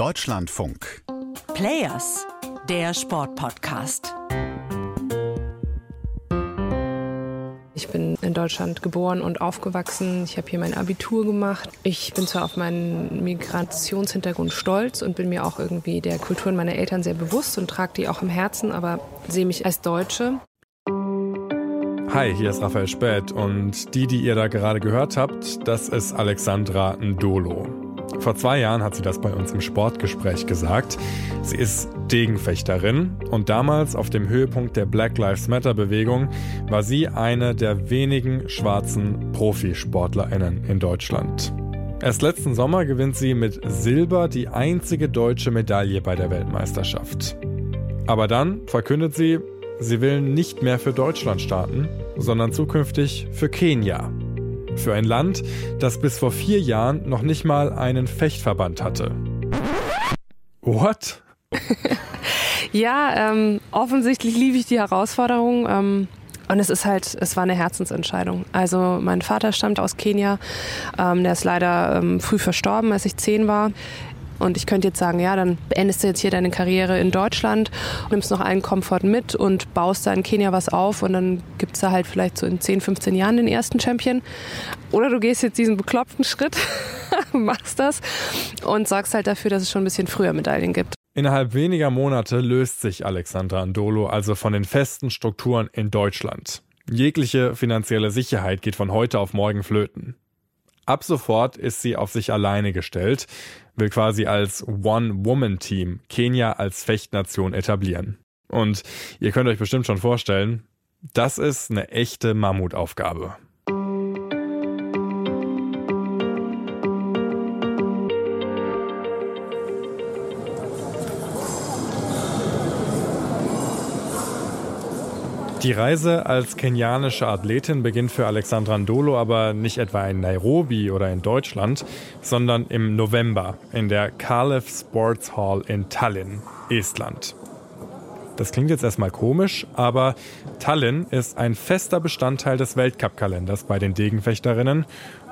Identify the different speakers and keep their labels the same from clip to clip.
Speaker 1: Deutschlandfunk.
Speaker 2: Players, der Sportpodcast.
Speaker 3: Ich bin in Deutschland geboren und aufgewachsen. Ich habe hier mein Abitur gemacht. Ich bin zwar auf meinen Migrationshintergrund stolz und bin mir auch irgendwie der Kulturen meiner Eltern sehr bewusst und trage die auch im Herzen, aber sehe mich als Deutsche.
Speaker 4: Hi, hier ist Raphael Späth und die, die ihr da gerade gehört habt, das ist Alexandra Ndolo. Vor zwei Jahren hat sie das bei uns im Sportgespräch gesagt. Sie ist Degenfechterin und damals auf dem Höhepunkt der Black Lives Matter Bewegung war sie eine der wenigen schwarzen Profisportlerinnen in Deutschland. Erst letzten Sommer gewinnt sie mit Silber die einzige deutsche Medaille bei der Weltmeisterschaft. Aber dann verkündet sie, sie will nicht mehr für Deutschland starten, sondern zukünftig für Kenia. Für ein Land, das bis vor vier Jahren noch nicht mal einen Fechtverband hatte. What?
Speaker 3: ja, ähm, offensichtlich liebe ich die Herausforderung. Ähm und es ist halt, es war eine Herzensentscheidung. Also mein Vater stammt aus Kenia, ähm, der ist leider ähm, früh verstorben, als ich zehn war. Und ich könnte jetzt sagen, ja, dann beendest du jetzt hier deine Karriere in Deutschland, nimmst noch einen Komfort mit und baust da in Kenia was auf und dann gibt es da halt vielleicht so in 10, 15 Jahren den ersten Champion. Oder du gehst jetzt diesen bekloppten Schritt, machst das und sorgst halt dafür, dass es schon ein bisschen früher Medaillen gibt.
Speaker 4: Innerhalb weniger Monate löst sich Alexandra Andolo also von den festen Strukturen in Deutschland. Jegliche finanzielle Sicherheit geht von heute auf morgen flöten. Ab sofort ist sie auf sich alleine gestellt, will quasi als One-Woman-Team Kenia als Fechtnation etablieren. Und ihr könnt euch bestimmt schon vorstellen, das ist eine echte Mammutaufgabe. Die Reise als kenianische Athletin beginnt für Alexandra Ndolo aber nicht etwa in Nairobi oder in Deutschland, sondern im November in der Kalev Sports Hall in Tallinn, Estland. Das klingt jetzt erstmal komisch, aber Tallinn ist ein fester Bestandteil des Weltcup-Kalenders bei den Degenfechterinnen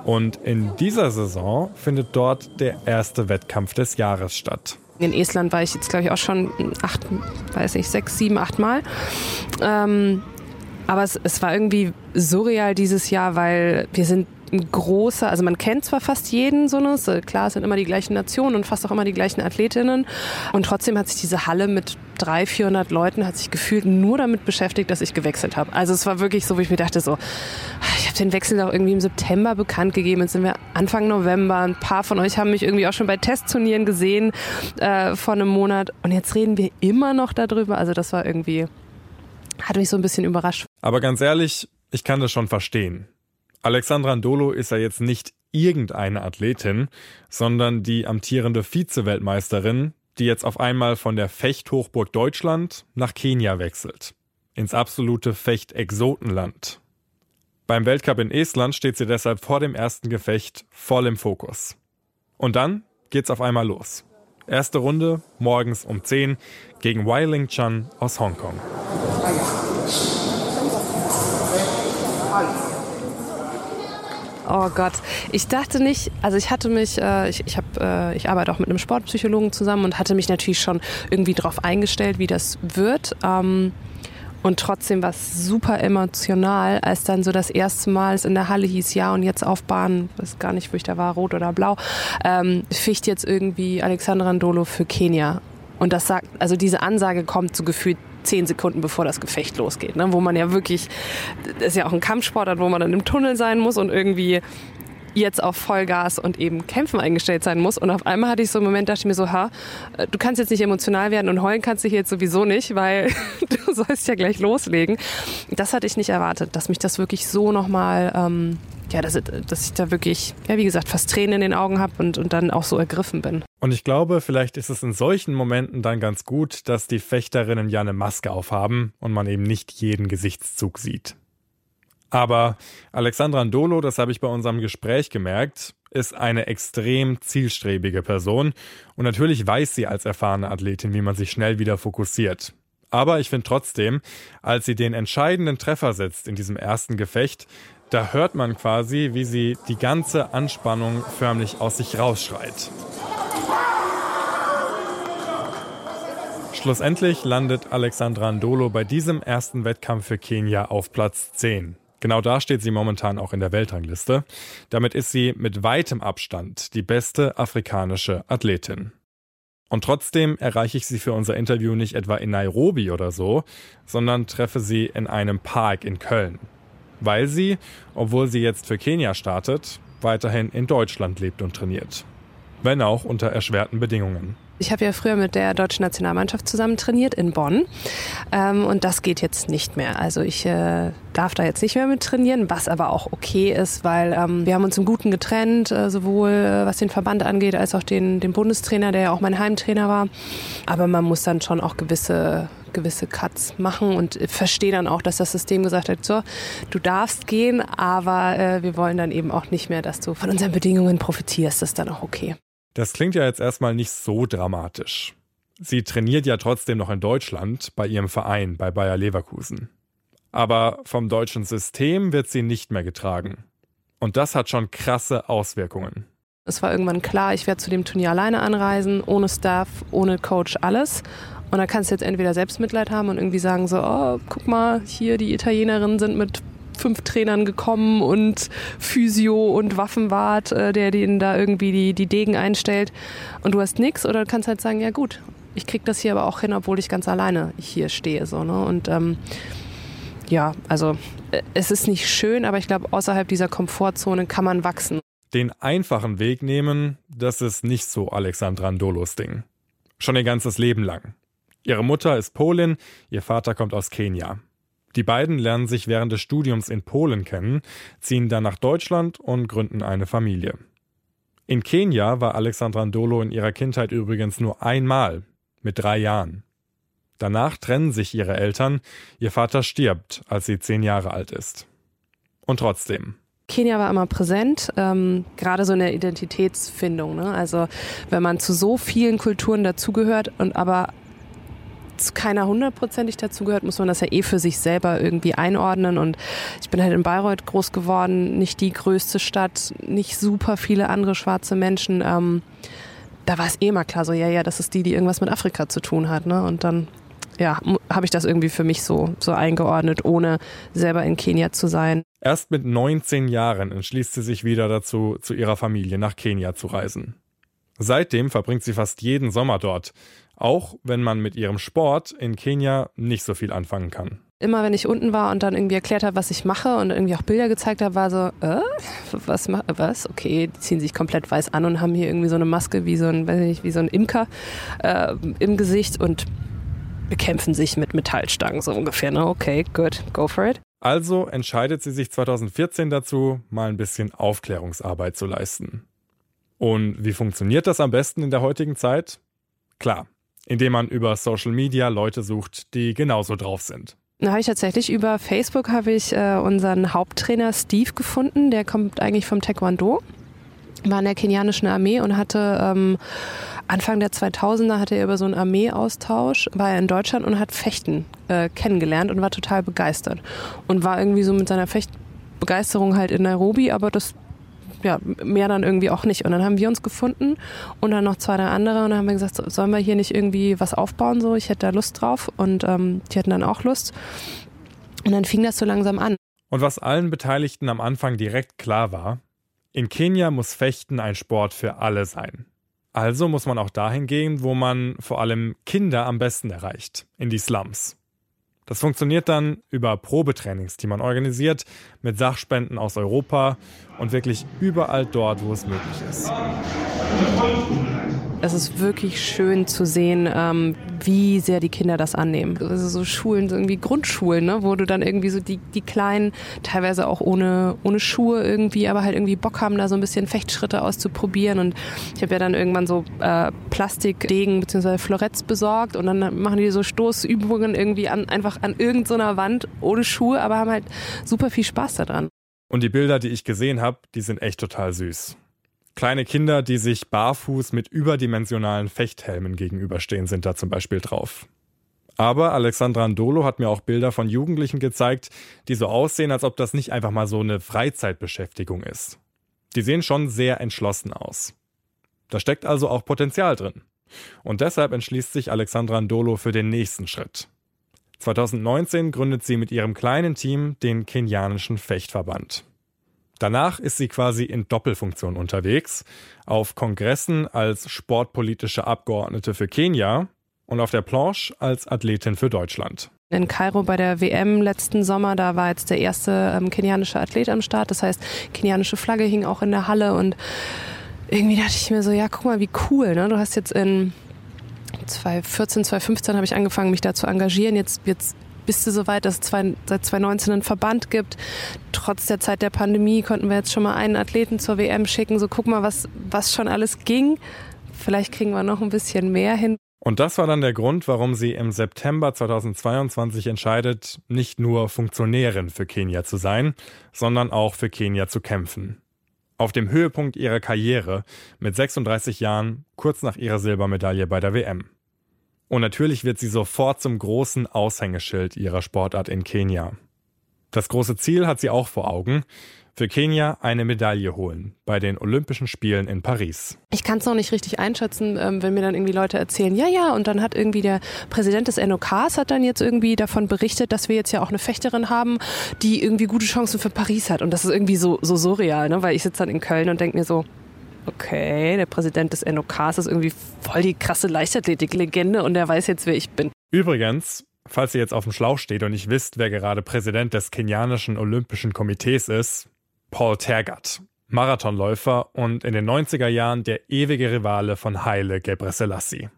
Speaker 4: und in dieser Saison findet dort der erste Wettkampf des Jahres statt.
Speaker 3: In Estland war ich jetzt, glaube ich, auch schon acht, weiß ich, sechs, sieben, acht Mal. Ähm, aber es, es war irgendwie surreal dieses Jahr, weil wir sind ein großer, also man kennt zwar fast jeden so ne, klar, es sind immer die gleichen Nationen und fast auch immer die gleichen Athletinnen und trotzdem hat sich diese Halle mit 300, 400 Leuten hat sich gefühlt nur damit beschäftigt, dass ich gewechselt habe. Also es war wirklich so, wie ich mir dachte so, ich habe den Wechsel auch irgendwie im September bekannt gegeben, jetzt sind wir Anfang November, ein paar von euch haben mich irgendwie auch schon bei Testturnieren gesehen äh, vor einem Monat und jetzt reden wir immer noch darüber, also das war irgendwie hat mich so ein bisschen überrascht.
Speaker 4: Aber ganz ehrlich, ich kann das schon verstehen. Alexandra Ndolo ist ja jetzt nicht irgendeine Athletin, sondern die amtierende Vize-Weltmeisterin, die jetzt auf einmal von der Fechthochburg Deutschland nach Kenia wechselt. Ins absolute Fecht-Exotenland. Beim Weltcup in Estland steht sie deshalb vor dem ersten Gefecht voll im Fokus. Und dann geht's auf einmal los. Erste Runde morgens um 10 gegen Wai Ling Chan aus Hongkong.
Speaker 3: Oh Gott, ich dachte nicht, also ich hatte mich, äh, ich, ich, hab, äh, ich arbeite auch mit einem Sportpsychologen zusammen und hatte mich natürlich schon irgendwie darauf eingestellt, wie das wird. Ähm, und trotzdem war es super emotional, als dann so das erste Mal es in der Halle hieß, ja und jetzt auf Bahn, weiß gar nicht, wo ich da war, rot oder blau, ähm, ficht jetzt irgendwie Alexandra Ndolo für Kenia. Und das sagt, also diese Ansage kommt so gefühlt zehn Sekunden bevor das Gefecht losgeht, ne? wo man ja wirklich, das ist ja auch ein Kampfsportart, wo man dann im Tunnel sein muss und irgendwie jetzt auf Vollgas und eben Kämpfen eingestellt sein muss. Und auf einmal hatte ich so einen Moment, dachte ich mir so, ha, du kannst jetzt nicht emotional werden und heulen kannst du hier jetzt sowieso nicht, weil du sollst ja gleich loslegen. Das hatte ich nicht erwartet, dass mich das wirklich so nochmal ähm, ja, dass, dass ich da wirklich, ja, wie gesagt, fast Tränen in den Augen habe und, und dann auch so ergriffen bin.
Speaker 4: Und ich glaube, vielleicht ist es in solchen Momenten dann ganz gut, dass die Fechterinnen ja eine Maske aufhaben und man eben nicht jeden Gesichtszug sieht. Aber Alexandra Ndolo, das habe ich bei unserem Gespräch gemerkt, ist eine extrem zielstrebige Person und natürlich weiß sie als erfahrene Athletin, wie man sich schnell wieder fokussiert. Aber ich finde trotzdem, als sie den entscheidenden Treffer setzt in diesem ersten Gefecht, da hört man quasi, wie sie die ganze Anspannung förmlich aus sich rausschreit. Schlussendlich landet Alexandra Ndolo bei diesem ersten Wettkampf für Kenia auf Platz 10. Genau da steht sie momentan auch in der Weltrangliste. Damit ist sie mit weitem Abstand die beste afrikanische Athletin. Und trotzdem erreiche ich sie für unser Interview nicht etwa in Nairobi oder so, sondern treffe sie in einem Park in Köln. Weil sie, obwohl sie jetzt für Kenia startet, weiterhin in Deutschland lebt und trainiert. Wenn auch unter erschwerten Bedingungen.
Speaker 3: Ich habe ja früher mit der deutschen Nationalmannschaft zusammen trainiert in Bonn ähm, und das geht jetzt nicht mehr. Also ich äh, darf da jetzt nicht mehr mit trainieren, was aber auch okay ist, weil ähm, wir haben uns im Guten getrennt, äh, sowohl äh, was den Verband angeht, als auch den, den Bundestrainer, der ja auch mein Heimtrainer war. Aber man muss dann schon auch gewisse gewisse Cuts machen und verstehe dann auch, dass das System gesagt hat, so, du darfst gehen, aber äh, wir wollen dann eben auch nicht mehr, dass du von unseren Bedingungen profitierst. Das ist dann auch okay.
Speaker 4: Das klingt ja jetzt erstmal nicht so dramatisch. Sie trainiert ja trotzdem noch in Deutschland bei ihrem Verein bei Bayer Leverkusen. Aber vom deutschen System wird sie nicht mehr getragen. Und das hat schon krasse Auswirkungen.
Speaker 3: Es war irgendwann klar, ich werde zu dem Turnier alleine anreisen, ohne Staff, ohne Coach, alles. Und da kannst du jetzt entweder Selbstmitleid haben und irgendwie sagen so, oh, guck mal, hier die Italienerinnen sind mit fünf Trainern gekommen und Physio und Waffenwart, äh, der denen da irgendwie die, die Degen einstellt und du hast nichts oder kannst halt sagen, ja gut, ich krieg das hier aber auch hin, obwohl ich ganz alleine hier stehe. So, ne? Und ähm, ja, also äh, es ist nicht schön, aber ich glaube, außerhalb dieser Komfortzone kann man wachsen.
Speaker 4: Den einfachen Weg nehmen, das ist nicht so Alexandra Ndolos Ding. Schon ihr ganzes Leben lang. Ihre Mutter ist Polin, ihr Vater kommt aus Kenia. Die beiden lernen sich während des Studiums in Polen kennen, ziehen dann nach Deutschland und gründen eine Familie. In Kenia war Alexandra Ndolo in ihrer Kindheit übrigens nur einmal, mit drei Jahren. Danach trennen sich ihre Eltern, ihr Vater stirbt, als sie zehn Jahre alt ist. Und trotzdem.
Speaker 3: Kenia war immer präsent, ähm, gerade so in der Identitätsfindung. Ne? Also wenn man zu so vielen Kulturen dazugehört und aber keiner hundertprozentig dazu gehört, muss man das ja eh für sich selber irgendwie einordnen. Und ich bin halt in Bayreuth groß geworden, nicht die größte Stadt, nicht super viele andere schwarze Menschen. Ähm, da war es eh mal klar, so ja, ja, das ist die, die irgendwas mit Afrika zu tun hat. Ne? Und dann ja, habe ich das irgendwie für mich so, so eingeordnet, ohne selber in Kenia zu sein.
Speaker 4: Erst mit 19 Jahren entschließt sie sich wieder dazu, zu ihrer Familie nach Kenia zu reisen. Seitdem verbringt sie fast jeden Sommer dort, auch wenn man mit ihrem Sport in Kenia nicht so viel anfangen kann.
Speaker 3: Immer wenn ich unten war und dann irgendwie erklärt habe, was ich mache und irgendwie auch Bilder gezeigt habe, war so, äh, was, was? Okay, die ziehen sich komplett weiß an und haben hier irgendwie so eine Maske wie so ein, weiß nicht, wie so ein Imker äh, im Gesicht und bekämpfen sich mit Metallstangen so ungefähr. Ne? Okay, good, go for it.
Speaker 4: Also entscheidet sie sich 2014 dazu, mal ein bisschen Aufklärungsarbeit zu leisten. Und wie funktioniert das am besten in der heutigen Zeit? Klar, indem man über Social Media Leute sucht, die genauso drauf sind.
Speaker 3: Da habe ich tatsächlich über Facebook habe ich äh, unseren Haupttrainer Steve gefunden. Der kommt eigentlich vom Taekwondo, war in der kenianischen Armee und hatte ähm, Anfang der 2000er hatte er über so einen Armeeaustausch, war er in Deutschland und hat Fechten äh, kennengelernt und war total begeistert und war irgendwie so mit seiner Fechtbegeisterung halt in Nairobi, aber das ja, mehr dann irgendwie auch nicht. Und dann haben wir uns gefunden und dann noch zwei, drei andere und dann haben wir gesagt, sollen wir hier nicht irgendwie was aufbauen? So, ich hätte da Lust drauf und ähm, die hatten dann auch Lust. Und dann fing das so langsam an.
Speaker 4: Und was allen Beteiligten am Anfang direkt klar war, in Kenia muss Fechten ein Sport für alle sein. Also muss man auch dahin gehen, wo man vor allem Kinder am besten erreicht, in die Slums. Das funktioniert dann über Probetrainings, die man organisiert, mit Sachspenden aus Europa und wirklich überall dort, wo es möglich ist
Speaker 3: es ist wirklich schön zu sehen, ähm, wie sehr die Kinder das annehmen. Also so Schulen, so irgendwie Grundschulen, ne, wo du dann irgendwie so die, die Kleinen, teilweise auch ohne, ohne Schuhe irgendwie, aber halt irgendwie Bock haben, da so ein bisschen Fechtschritte auszuprobieren. Und ich habe ja dann irgendwann so äh, Plastikdegen bzw. Floretts besorgt und dann machen die so Stoßübungen irgendwie an, einfach an irgendeiner so Wand ohne Schuhe, aber haben halt super viel Spaß daran.
Speaker 4: Und die Bilder, die ich gesehen habe, die sind echt total süß. Kleine Kinder, die sich barfuß mit überdimensionalen Fechthelmen gegenüberstehen, sind da zum Beispiel drauf. Aber Alexandra Ndolo hat mir auch Bilder von Jugendlichen gezeigt, die so aussehen, als ob das nicht einfach mal so eine Freizeitbeschäftigung ist. Die sehen schon sehr entschlossen aus. Da steckt also auch Potenzial drin. Und deshalb entschließt sich Alexandra Ndolo für den nächsten Schritt. 2019 gründet sie mit ihrem kleinen Team den kenianischen Fechtverband. Danach ist sie quasi in Doppelfunktion unterwegs, auf Kongressen als sportpolitische Abgeordnete für Kenia und auf der Planche als Athletin für Deutschland.
Speaker 3: In Kairo bei der WM letzten Sommer, da war jetzt der erste ähm, kenianische Athlet am Start. Das heißt, kenianische Flagge hing auch in der Halle und irgendwie dachte ich mir so, ja, guck mal, wie cool. Ne? Du hast jetzt in 2014, 2015 habe ich angefangen, mich da zu engagieren. Jetzt, jetzt bist du so weit, dass es zwei, seit 2019 einen Verband gibt. Trotz der Zeit der Pandemie konnten wir jetzt schon mal einen Athleten zur WM schicken. So guck mal, was, was schon alles ging. Vielleicht kriegen wir noch ein bisschen mehr hin.
Speaker 4: Und das war dann der Grund, warum sie im September 2022 entscheidet, nicht nur Funktionärin für Kenia zu sein, sondern auch für Kenia zu kämpfen. Auf dem Höhepunkt ihrer Karriere mit 36 Jahren, kurz nach ihrer Silbermedaille bei der WM. Und natürlich wird sie sofort zum großen Aushängeschild ihrer Sportart in Kenia. Das große Ziel hat sie auch vor Augen, für Kenia eine Medaille holen bei den Olympischen Spielen in Paris.
Speaker 3: Ich kann es noch nicht richtig einschätzen, ähm, wenn mir dann irgendwie Leute erzählen, ja, ja, und dann hat irgendwie der Präsident des NOKs hat dann jetzt irgendwie davon berichtet, dass wir jetzt ja auch eine Fechterin haben, die irgendwie gute Chancen für Paris hat. Und das ist irgendwie so, so surreal, ne? weil ich sitze dann in Köln und denke mir so, okay, der Präsident des NOKs ist irgendwie voll die krasse Leichtathletik-Legende und der weiß jetzt, wer ich bin.
Speaker 4: Übrigens, falls ihr jetzt auf dem Schlauch steht und nicht wisst, wer gerade Präsident des kenianischen Olympischen Komitees ist, Paul Tergat, Marathonläufer und in den 90er Jahren der ewige Rivale von Haile Gebrselassie.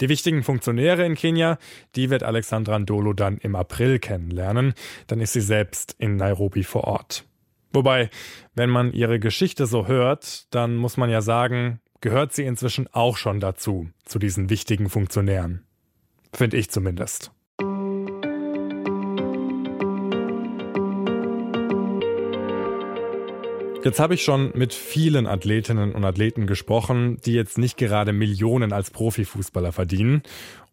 Speaker 4: Die wichtigen Funktionäre in Kenia, die wird Alexandra Ndolo dann im April kennenlernen, dann ist sie selbst in Nairobi vor Ort. Wobei, wenn man ihre Geschichte so hört, dann muss man ja sagen, gehört sie inzwischen auch schon dazu, zu diesen wichtigen Funktionären. Finde ich zumindest. Jetzt habe ich schon mit vielen Athletinnen und Athleten gesprochen, die jetzt nicht gerade Millionen als Profifußballer verdienen.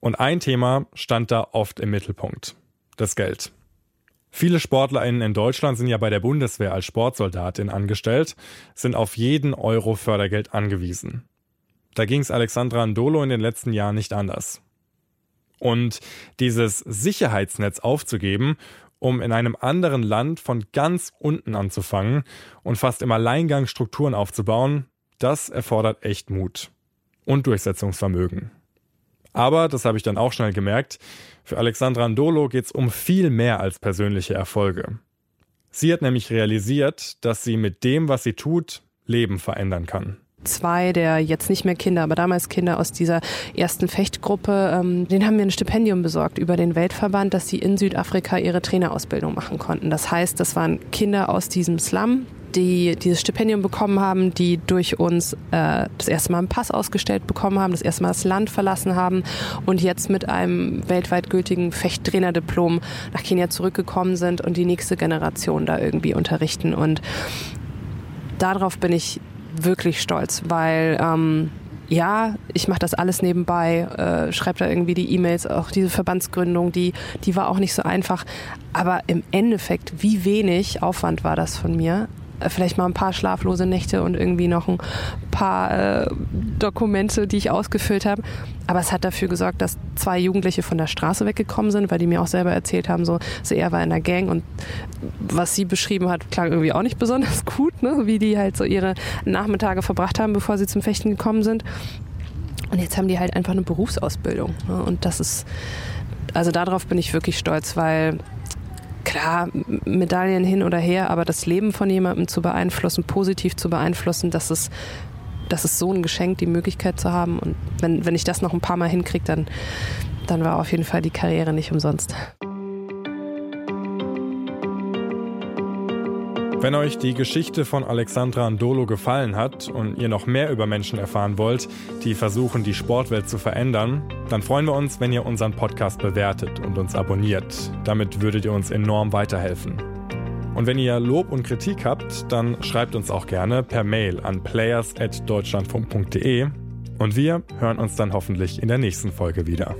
Speaker 4: Und ein Thema stand da oft im Mittelpunkt. Das Geld. Viele SportlerInnen in Deutschland sind ja bei der Bundeswehr als Sportsoldatin angestellt, sind auf jeden Euro Fördergeld angewiesen. Da ging es Alexandra Ndolo in den letzten Jahren nicht anders. Und dieses Sicherheitsnetz aufzugeben um in einem anderen Land von ganz unten anzufangen und fast im Alleingang Strukturen aufzubauen, das erfordert echt Mut und Durchsetzungsvermögen. Aber, das habe ich dann auch schnell gemerkt, für Alexandra Ndolo geht es um viel mehr als persönliche Erfolge. Sie hat nämlich realisiert, dass sie mit dem, was sie tut, Leben verändern kann
Speaker 3: zwei der jetzt nicht mehr Kinder, aber damals Kinder aus dieser ersten Fechtgruppe, ähm, denen haben wir ein Stipendium besorgt über den Weltverband, dass sie in Südafrika ihre Trainerausbildung machen konnten. Das heißt, das waren Kinder aus diesem Slum, die dieses Stipendium bekommen haben, die durch uns äh, das erste Mal einen Pass ausgestellt bekommen haben, das erste Mal das Land verlassen haben und jetzt mit einem weltweit gültigen Fechttrainerdiplom nach Kenia zurückgekommen sind und die nächste Generation da irgendwie unterrichten. Und darauf bin ich wirklich stolz, weil ähm, ja, ich mache das alles nebenbei, äh, schreibe da irgendwie die E-Mails, auch diese Verbandsgründung, die, die war auch nicht so einfach. Aber im Endeffekt, wie wenig Aufwand war das von mir? Äh, vielleicht mal ein paar schlaflose Nächte und irgendwie noch ein paar äh, Dokumente, die ich ausgefüllt habe. Aber es hat dafür gesorgt, dass zwei Jugendliche von der Straße weggekommen sind, weil die mir auch selber erzählt haben, so, so er war in der Gang und was sie beschrieben hat, klang irgendwie auch nicht besonders gut, ne? wie die halt so ihre Nachmittage verbracht haben, bevor sie zum Fechten gekommen sind. Und jetzt haben die halt einfach eine Berufsausbildung. Ne? Und das ist, also darauf bin ich wirklich stolz, weil klar, Medaillen hin oder her, aber das Leben von jemandem zu beeinflussen, positiv zu beeinflussen, das ist, das ist so ein Geschenk, die Möglichkeit zu haben. Und wenn, wenn ich das noch ein paar Mal hinkriege, dann, dann war auf jeden Fall die Karriere nicht umsonst.
Speaker 4: Wenn euch die Geschichte von Alexandra Ndolo gefallen hat und ihr noch mehr über Menschen erfahren wollt, die versuchen, die Sportwelt zu verändern, dann freuen wir uns, wenn ihr unseren Podcast bewertet und uns abonniert. Damit würdet ihr uns enorm weiterhelfen. Und wenn ihr Lob und Kritik habt, dann schreibt uns auch gerne per Mail an players.deutschlandfunk.de und wir hören uns dann hoffentlich in der nächsten Folge wieder.